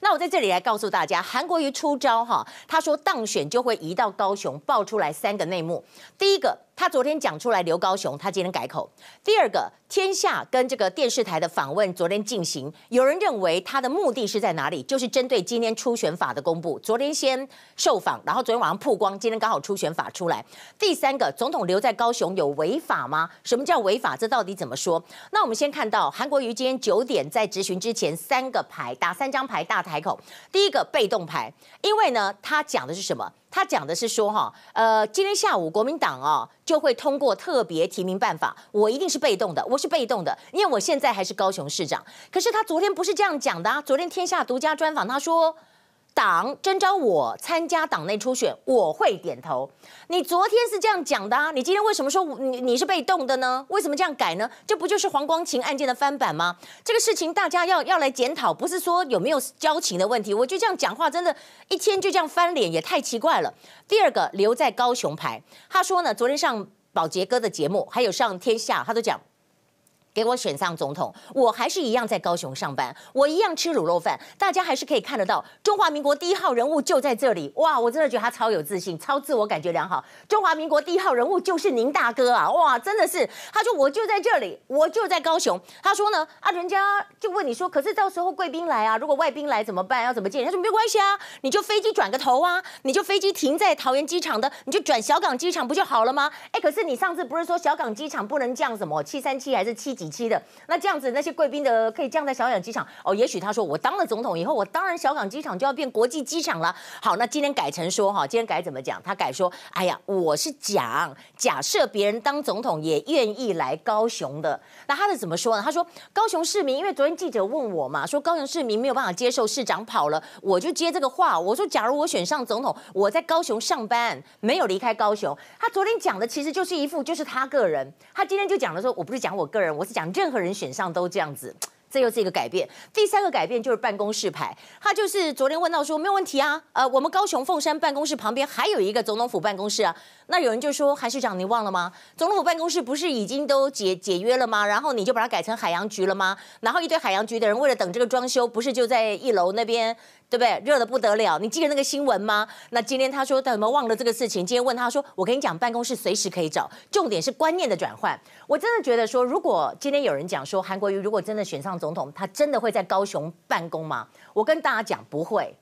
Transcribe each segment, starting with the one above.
那我在这里来告诉大家，韩国瑜出招哈，他说当选就会移到高雄，爆出来三个内幕。第一个。他昨天讲出来留高雄，他今天改口。第二个，天下跟这个电视台的访问昨天进行，有人认为他的目的是在哪里？就是针对今天初选法的公布。昨天先受访，然后昨天晚上曝光，今天刚好初选法出来。第三个，总统留在高雄有违法吗？什么叫违法？这到底怎么说？那我们先看到韩国瑜今天九点在质询之前，三个牌打三张牌大台口。第一个被动牌，因为呢，他讲的是什么？他讲的是说，哈，呃，今天下午国民党啊就会通过特别提名办法，我一定是被动的，我是被动的，因为我现在还是高雄市长。可是他昨天不是这样讲的啊，昨天天下独家专访他说。党征召我参加党内初选，我会点头。你昨天是这样讲的啊？你今天为什么说你你是被动的呢？为什么这样改呢？这不就是黄光芹案件的翻版吗？这个事情大家要要来检讨，不是说有没有交情的问题。我就这样讲话，真的，一天就这样翻脸，也太奇怪了。第二个留在高雄牌，他说呢，昨天上宝杰哥的节目，还有上天下，他都讲。给我选上总统，我还是一样在高雄上班，我一样吃卤肉饭，大家还是可以看得到中华民国第一号人物就在这里。哇，我真的觉得他超有自信，超自我感觉良好。中华民国第一号人物就是您大哥啊！哇，真的是，他说我就在这里，我就在高雄。他说呢，啊，人家就问你说，可是到时候贵宾来啊，如果外宾来怎么办？要怎么见？他说没关系啊，你就飞机转个头啊，你就飞机停在桃园机场的，你就转小港机场不就好了吗？哎，可是你上次不是说小港机场不能降什么七三七还是七几期的？那这样子，那些贵宾的可以降在小港机场哦。也许他说，我当了总统以后，我当然小港机场就要变国际机场了。好，那今天改成说哈，今天改怎么讲？他改说，哎呀，我是讲假设别人当总统也愿意来高雄的。那他是怎么说呢？他说高雄市民，因为昨天记者问我嘛，说高雄市民没有办法接受市长跑了，我就接这个话。我说，假如我选上总统，我在高雄上班，没有离开高雄。他昨天讲的其实就是一副就是他个人。他今天就讲了说，我不是讲我个人，我是讲任何人选上都这样子。这又是一个改变。第三个改变就是办公室牌，他就是昨天问到说没有问题啊，呃，我们高雄凤山办公室旁边还有一个总统府办公室啊。那有人就说韩市长，你忘了吗？总统府办公室不是已经都解解约了吗？然后你就把它改成海洋局了吗？然后一堆海洋局的人为了等这个装修，不是就在一楼那边，对不对？热得不得了。你记得那个新闻吗？那今天他说他有没有忘了这个事情？今天问他说，我跟你讲，办公室随时可以找，重点是观念的转换。我真的觉得说，如果今天有人讲说韩国瑜如果真的选上总统，他真的会在高雄办公吗？我跟大家讲，不会，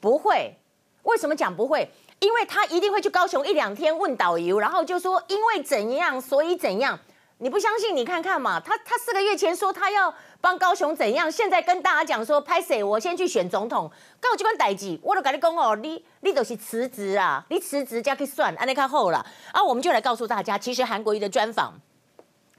不会。为什么讲不会？因为他一定会去高雄一两天问导游，然后就说因为怎样，所以怎样。你不相信？你看看嘛，他他四个月前说他要帮高雄怎样，现在跟大家讲说拍谁，我先去选总统，跟我这关代志，我都跟你讲哦，你你都是辞职啊，你辞职加去算，安尼看后了。啊，我们就来告诉大家，其实韩国瑜的专访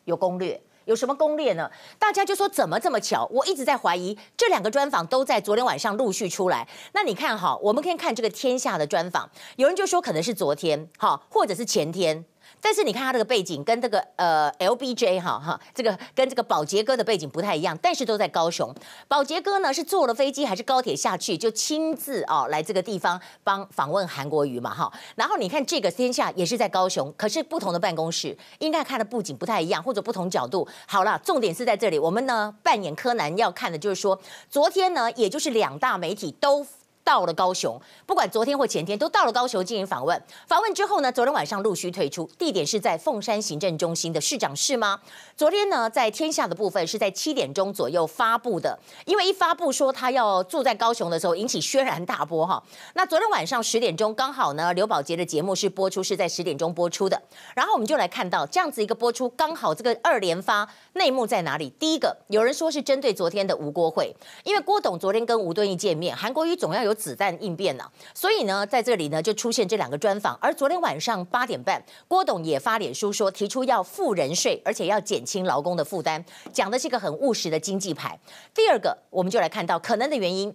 有攻略。有什么攻略呢？大家就说怎么这么巧？我一直在怀疑，这两个专访都在昨天晚上陆续出来。那你看哈，我们可以看这个天下的专访，有人就说可能是昨天，哈，或者是前天。但是你看他这个背景跟这个呃 LBJ 哈哈，这个跟这个保杰哥的背景不太一样，但是都在高雄。保杰哥呢是坐了飞机还是高铁下去，就亲自哦来这个地方帮访问韩国瑜嘛哈。然后你看这个天下也是在高雄，可是不同的办公室，应该看的布景不太一样，或者不同角度。好了，重点是在这里，我们呢扮演柯南要看的就是说，昨天呢也就是两大媒体都。到了高雄，不管昨天或前天，都到了高雄进行访问。访问之后呢，昨天晚上陆续退出，地点是在凤山行政中心的市长室吗？昨天呢，在天下的部分是在七点钟左右发布的，因为一发布说他要住在高雄的时候，引起轩然大波哈。那昨天晚上十点钟刚好呢，刘宝杰的节目是播出，是在十点钟播出的。然后我们就来看到这样子一个播出，刚好这个二连发内幕在哪里？第一个，有人说是针对昨天的吴郭会，因为郭董昨天跟吴敦义见面，韩国瑜总要有。子弹应变呢，所以呢，在这里呢就出现这两个专访。而昨天晚上八点半，郭董也发脸书说，提出要富人税，而且要减轻劳工的负担，讲的是一个很务实的经济牌。第二个，我们就来看到可能的原因，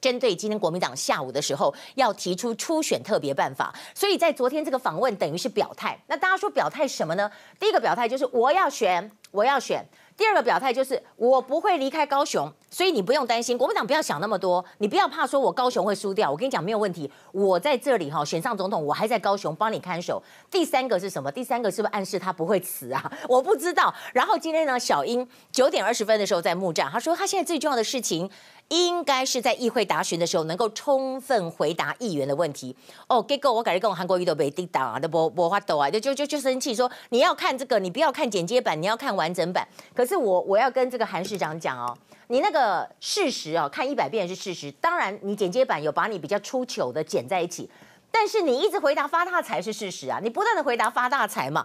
针对今天国民党下午的时候要提出初选特别办法，所以在昨天这个访问等于是表态。那大家说表态什么呢？第一个表态就是我要选，我要选。第二个表态就是我不会离开高雄，所以你不用担心，国民党不要想那么多，你不要怕说我高雄会输掉，我跟你讲没有问题，我在这里哈选上总统，我还在高雄帮你看守。第三个是什么？第三个是不是暗示他不会辞啊？我不知道。然后今天呢，小英九点二十分的时候在木栅，他说他现在最重要的事情应该是在议会答询的时候能够充分回答议员的问题。哦，结果我感觉跟我韩国瑜都被抵挡啊，都不不发抖啊，就就就就生气说你要看这个，你不要看剪接版，你要看完整版。可是我我要跟这个韩市长讲哦，你那个事实哦，看一百遍是事实，当然你剪接版有把你比较出糗的剪在一起。但是你一直回答发大财是事实啊，你不断的回答发大财嘛，